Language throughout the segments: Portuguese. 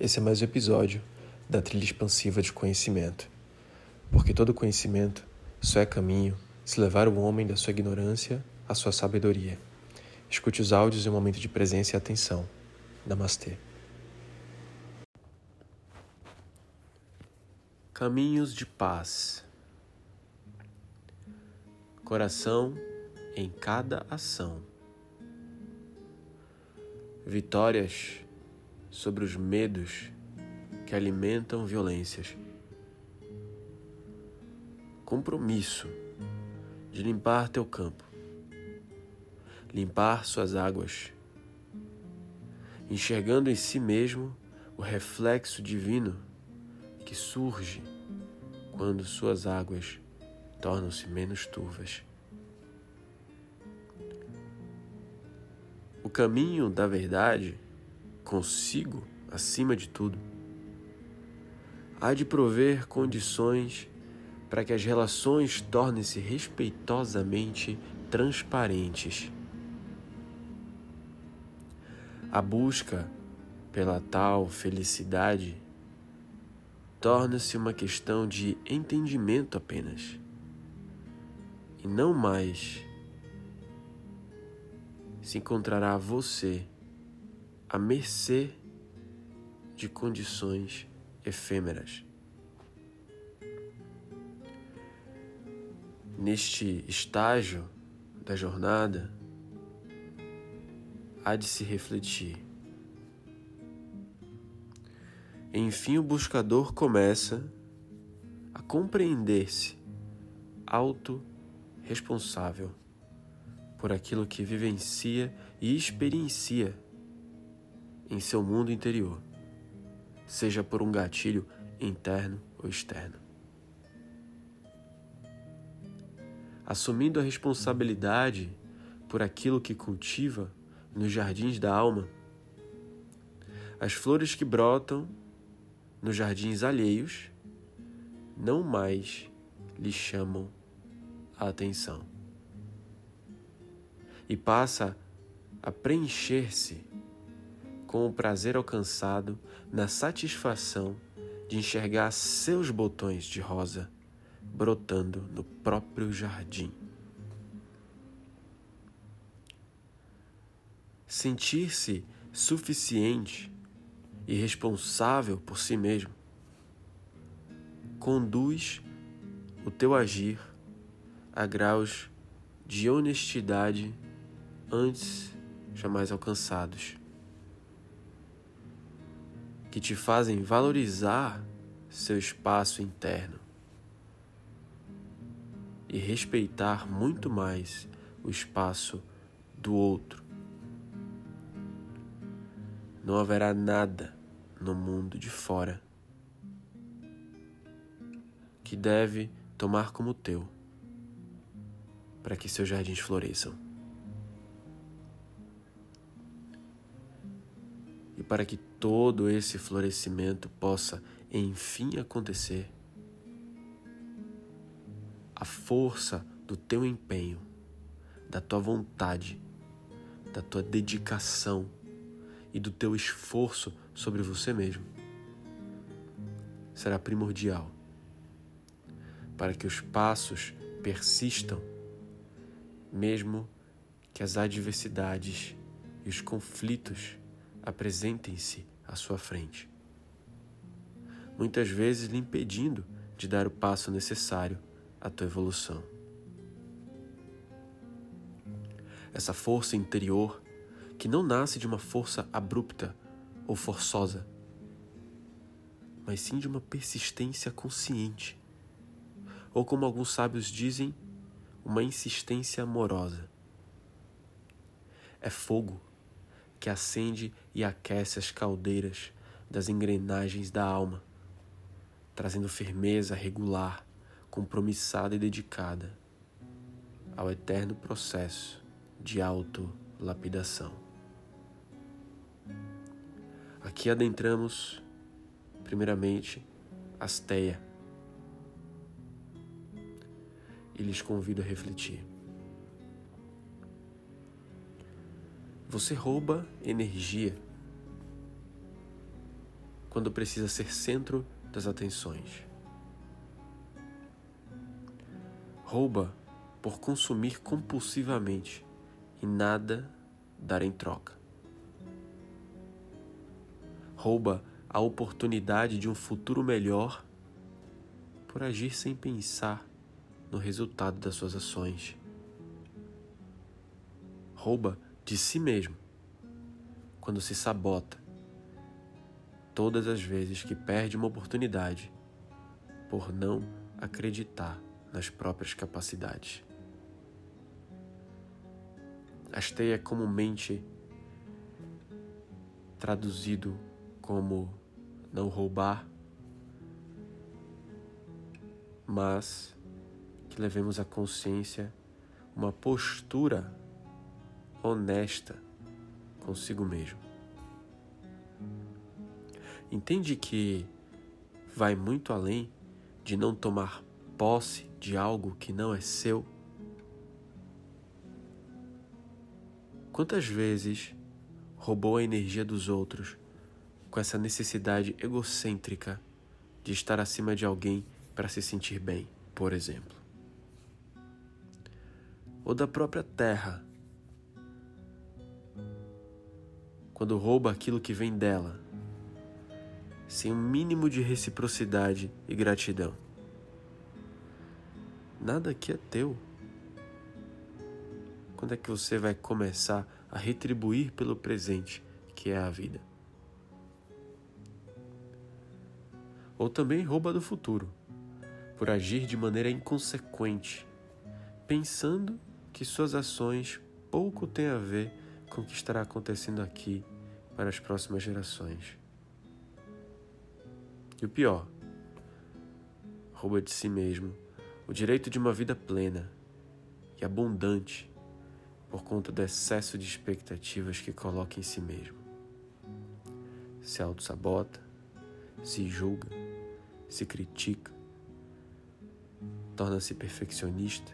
Esse é mais um episódio da trilha expansiva de conhecimento. Porque todo conhecimento só é caminho se levar o homem da sua ignorância à sua sabedoria. Escute os áudios em um momento de presença e atenção. Namastê. Caminhos de paz. Coração em cada ação. Vitórias sobre os medos que alimentam violências. Compromisso de limpar teu campo, limpar suas águas, enxergando em si mesmo o reflexo divino que surge quando suas águas tornam-se menos turvas. O caminho da verdade consigo acima de tudo. Há de prover condições para que as relações tornem-se respeitosamente transparentes. A busca pela tal felicidade torna-se uma questão de entendimento apenas, e não mais se encontrará você à mercê de condições efêmeras. Neste estágio da jornada, há de se refletir. Enfim, o buscador começa a compreender-se autorresponsável por aquilo que vivencia e experiencia em seu mundo interior, seja por um gatilho interno ou externo. Assumindo a responsabilidade por aquilo que cultiva nos jardins da alma, as flores que brotam nos jardins alheios não mais lhe chamam a atenção e passa a preencher-se com o prazer alcançado na satisfação de enxergar seus botões de rosa brotando no próprio jardim. Sentir-se suficiente e responsável por si mesmo conduz o teu agir a graus de honestidade antes jamais alcançados que te fazem valorizar seu espaço interno e respeitar muito mais o espaço do outro. Não haverá nada no mundo de fora que deve tomar como teu para que seus jardins floresçam. E para que todo esse florescimento possa enfim acontecer, a força do teu empenho, da tua vontade, da tua dedicação e do teu esforço sobre você mesmo será primordial para que os passos persistam, mesmo que as adversidades e os conflitos apresentem-se à sua frente, muitas vezes lhe impedindo de dar o passo necessário à tua evolução. Essa força interior, que não nasce de uma força abrupta ou forçosa, mas sim de uma persistência consciente, ou como alguns sábios dizem, uma insistência amorosa. É fogo que acende e aquece as caldeiras das engrenagens da alma, trazendo firmeza regular, compromissada e dedicada ao eterno processo de autolapidação. Aqui adentramos, primeiramente, Asteia, e lhes convido a refletir. Você rouba energia. quando precisa ser centro das atenções. Rouba por consumir compulsivamente e nada dar em troca. Rouba a oportunidade de um futuro melhor por agir sem pensar no resultado das suas ações. Rouba de si mesmo quando se sabota todas as vezes que perde uma oportunidade por não acreditar nas próprias capacidades. Astei é comumente traduzido como não roubar, mas que levemos à consciência uma postura honesta consigo mesmo. Entende que vai muito além de não tomar posse de algo que não é seu? Quantas vezes roubou a energia dos outros com essa necessidade egocêntrica de estar acima de alguém para se sentir bem, por exemplo? Ou da própria terra, quando rouba aquilo que vem dela sem um mínimo de reciprocidade e gratidão. Nada aqui é teu. Quando é que você vai começar a retribuir pelo presente que é a vida? Ou também rouba do futuro, por agir de maneira inconsequente, pensando que suas ações pouco têm a ver com o que estará acontecendo aqui para as próximas gerações. E o pior, rouba de si mesmo o direito de uma vida plena e abundante por conta do excesso de expectativas que coloca em si mesmo. Se auto-sabota, se julga, se critica, torna-se perfeccionista,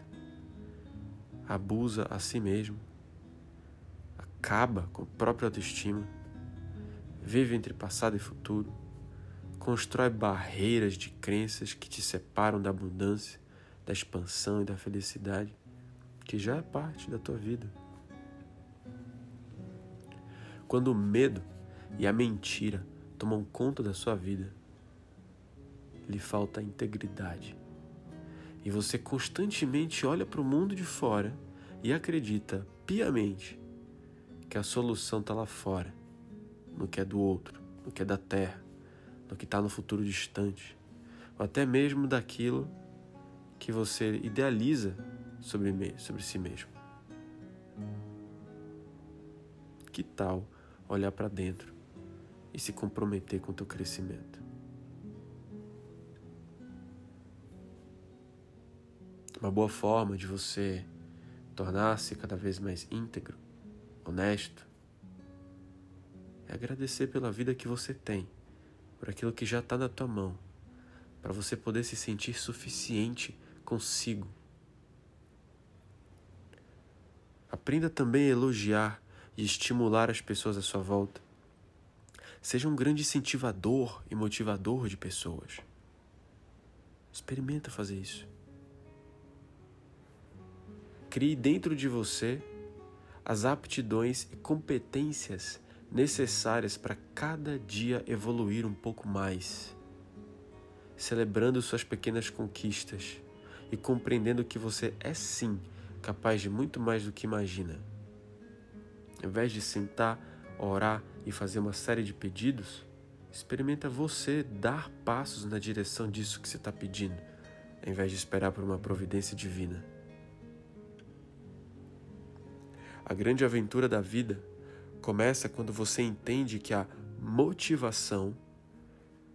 abusa a si mesmo, acaba com a própria autoestima, vive entre passado e futuro constrói barreiras de crenças que te separam da abundância, da expansão e da felicidade, que já é parte da tua vida. Quando o medo e a mentira tomam conta da sua vida, lhe falta integridade. E você constantemente olha para o mundo de fora e acredita piamente que a solução está lá fora, no que é do outro, no que é da terra, do que está no futuro distante, ou até mesmo daquilo que você idealiza sobre, sobre si mesmo. Que tal olhar para dentro e se comprometer com o teu crescimento? Uma boa forma de você tornar-se cada vez mais íntegro, honesto, é agradecer pela vida que você tem por aquilo que já está na tua mão, para você poder se sentir suficiente consigo. Aprenda também a elogiar e estimular as pessoas à sua volta. Seja um grande incentivador e motivador de pessoas. Experimenta fazer isso. Crie dentro de você as aptidões e competências necessárias para cada dia evoluir um pouco mais, celebrando suas pequenas conquistas e compreendendo que você é sim capaz de muito mais do que imagina. Ao invés de sentar, orar e fazer uma série de pedidos, experimenta você dar passos na direção disso que você está pedindo, ao invés de esperar por uma providência divina. A grande aventura da vida começa quando você entende que a motivação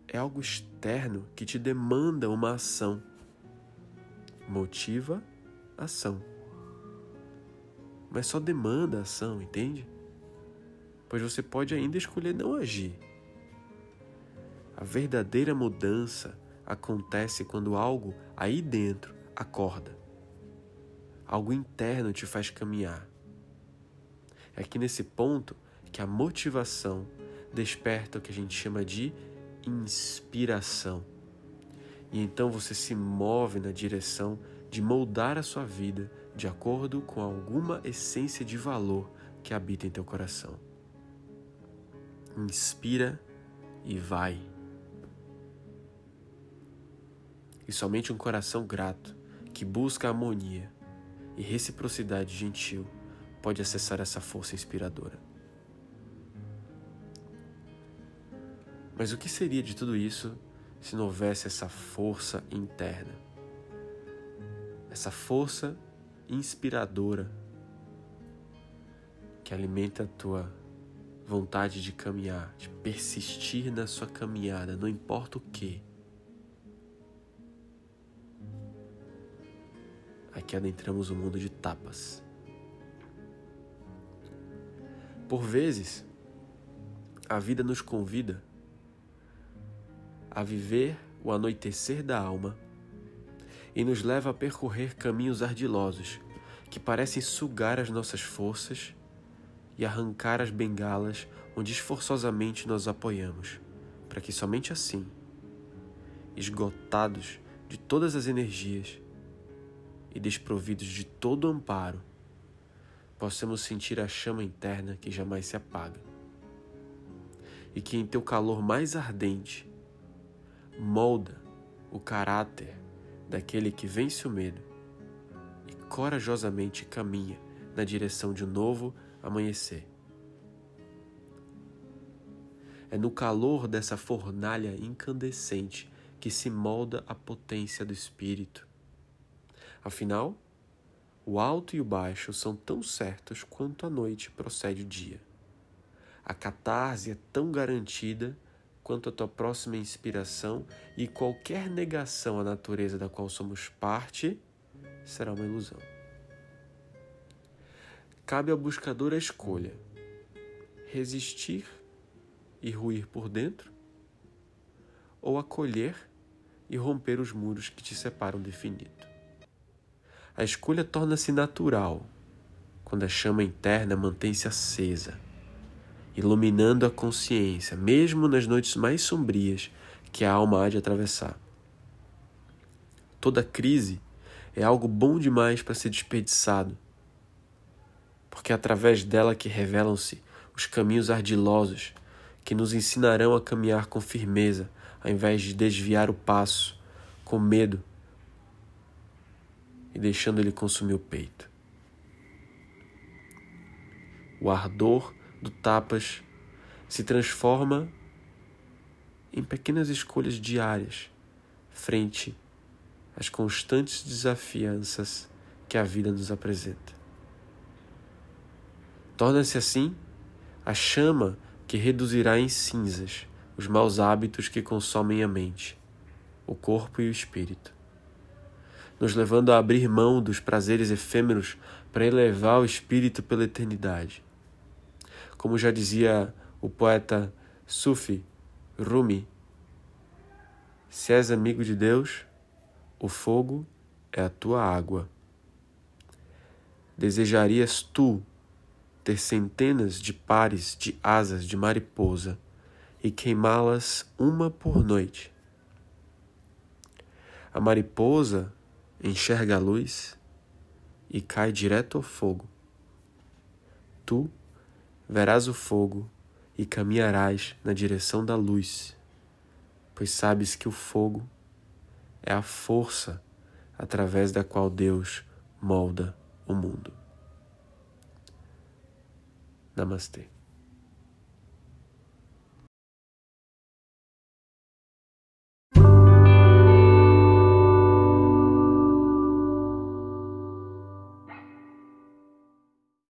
é algo externo que te demanda uma ação. Motiva, ação. Mas só demanda ação, entende? Pois você pode ainda escolher não agir. A verdadeira mudança acontece quando algo aí dentro acorda. Algo interno te faz caminhar. É aqui nesse ponto que a motivação desperta o que a gente chama de inspiração. E então você se move na direção de moldar a sua vida de acordo com alguma essência de valor que habita em teu coração. Inspira e vai. E somente um coração grato, que busca harmonia e reciprocidade gentil, pode acessar essa força inspiradora. Mas o que seria de tudo isso se não houvesse essa força interna? Essa força inspiradora que alimenta a tua vontade de caminhar, de persistir na sua caminhada, não importa o que. Aqui adentramos o mundo de tapas. Por vezes, a vida nos convida a viver o anoitecer da alma e nos leva a percorrer caminhos ardilosos que parecem sugar as nossas forças e arrancar as bengalas onde esforçosamente nós apoiamos, para que somente assim, esgotados de todas as energias e desprovidos de todo amparo, possamos sentir a chama interna que jamais se apaga. E que em teu calor mais ardente molda o caráter daquele que vence o medo e corajosamente caminha na direção de um novo amanhecer. É no calor dessa fornalha incandescente que se molda a potência do espírito. Afinal, o alto e o baixo são tão certos quanto a noite procede o dia. A catarse é tão garantida quanto a tua próxima inspiração e qualquer negação à natureza da qual somos parte será uma ilusão. Cabe ao buscador a escolha: resistir e ruir por dentro, ou acolher e romper os muros que te separam do infinito. A escolha torna-se natural quando a chama interna mantém-se acesa iluminando a consciência, mesmo nas noites mais sombrias que a alma há de atravessar. Toda crise é algo bom demais para ser desperdiçado, porque é através dela que revelam-se os caminhos ardilosos que nos ensinarão a caminhar com firmeza, ao invés de desviar o passo com medo e deixando ele consumir o peito. O ardor do tapas se transforma em pequenas escolhas diárias frente às constantes desafianças que a vida nos apresenta. Torna-se assim a chama que reduzirá em cinzas os maus hábitos que consomem a mente, o corpo e o espírito, nos levando a abrir mão dos prazeres efêmeros para elevar o espírito pela eternidade como já dizia o poeta Sufi Rumi, se és amigo de Deus, o fogo é a tua água. Desejarias tu ter centenas de pares de asas de mariposa e queimá-las uma por noite. A mariposa enxerga a luz e cai direto ao fogo. Tu verás o fogo e caminharás na direção da luz, pois sabes que o fogo é a força através da qual Deus molda o mundo. Namastê.